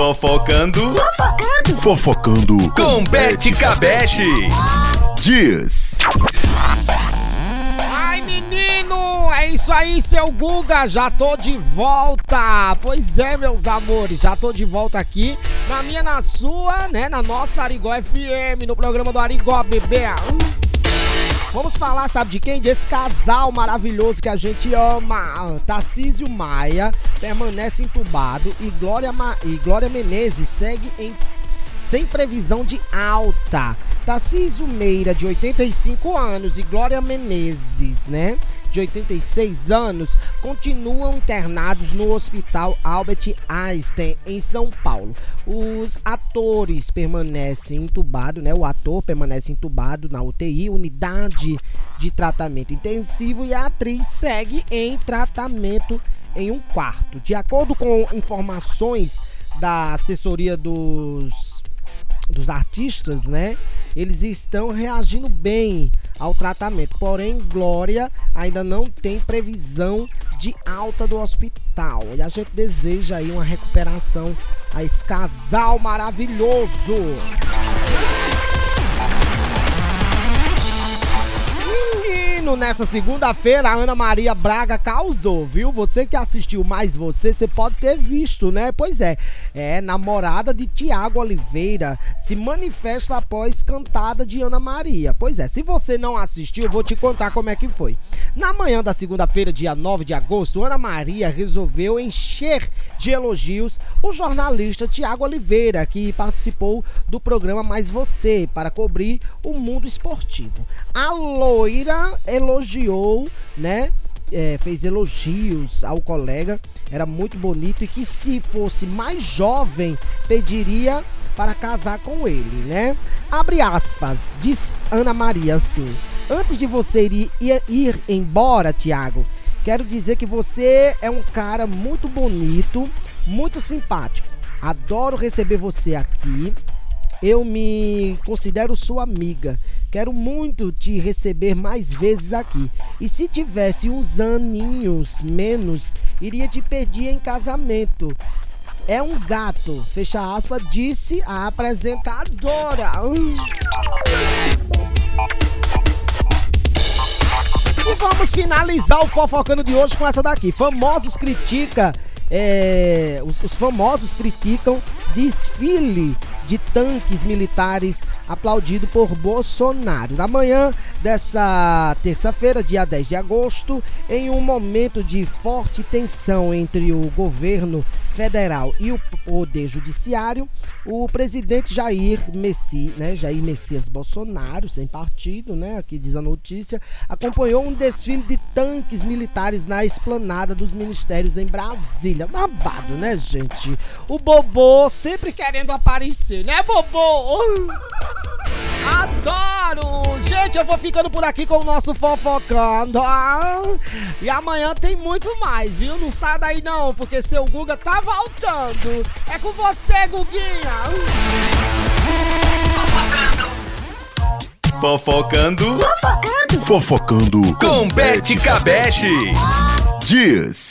Fofocando Fofocando com Bete Cabete. Dias. Ai, menino! É isso aí, seu Guga! Já tô de volta! Pois é, meus amores, já tô de volta aqui na minha, na sua, né? Na nossa Arigó FM, no programa do Arigó Bebê. Hum. Vamos falar, sabe de quem? Desse casal maravilhoso que a gente ama. Tarcísio Maia permanece entubado e Glória, Ma... e Glória Menezes segue em sem previsão de alta. Tarcísio Meira, de 85 anos, e Glória Menezes, né? De 86 anos, continuam internados no Hospital Albert Einstein, em São Paulo. Os atores permanecem entubados, né? O ator permanece entubado na UTI, unidade de tratamento intensivo, e a atriz segue em tratamento em um quarto. De acordo com informações da assessoria dos dos artistas, né? Eles estão reagindo bem ao tratamento. Porém, Glória ainda não tem previsão de alta do hospital. E a gente deseja aí uma recuperação a esse casal maravilhoso. Menino, nessa segunda-feira a Ana Maria Braga causou, viu? Você que assistiu mais você, você pode ter visto, né? Pois é, é namorada de Tiago Oliveira se manifesta após cantada de Ana Maria. Pois é, se você não assistiu, eu vou te contar como é que foi. Na manhã da segunda-feira, dia 9 de agosto, Ana Maria resolveu encher de elogios o jornalista Tiago Oliveira, que participou do programa Mais Você para cobrir o mundo esportivo. A loira elogiou, né? É, fez elogios ao colega, era muito bonito e que se fosse mais jovem pediria para casar com ele, né? Abre aspas, diz Ana Maria assim: Antes de você ir, ir, ir embora, Tiago, quero dizer que você é um cara muito bonito, muito simpático. Adoro receber você aqui. Eu me considero sua amiga. Quero muito te receber mais vezes aqui. E se tivesse uns aninhos menos, iria te pedir em casamento. É um gato, fecha aspas, disse a apresentadora. E vamos finalizar o fofocando de hoje com essa daqui. Famosos critica é, os, os, famosos criticam desfile de tanques militares aplaudido por Bolsonaro. Na manhã dessa terça-feira, dia 10 de agosto, em um momento de forte tensão entre o governo federal e o poder judiciário, o presidente Jair Messi, né, Jair Messias Bolsonaro, sem partido, né, aqui diz a notícia, acompanhou um desfile de tanques militares na esplanada dos ministérios em Brasília. Babado, né, gente? O Bobô sempre querendo aparecer, né, Bobô? Adoro! Gente, eu vou ficando por aqui com o nosso fofocando. E amanhã tem muito mais, viu? Não sai daí não, porque seu Guga tá voltando. É com você, Guguinha. Fofocando Fofocando com Bete Cabete. Dias.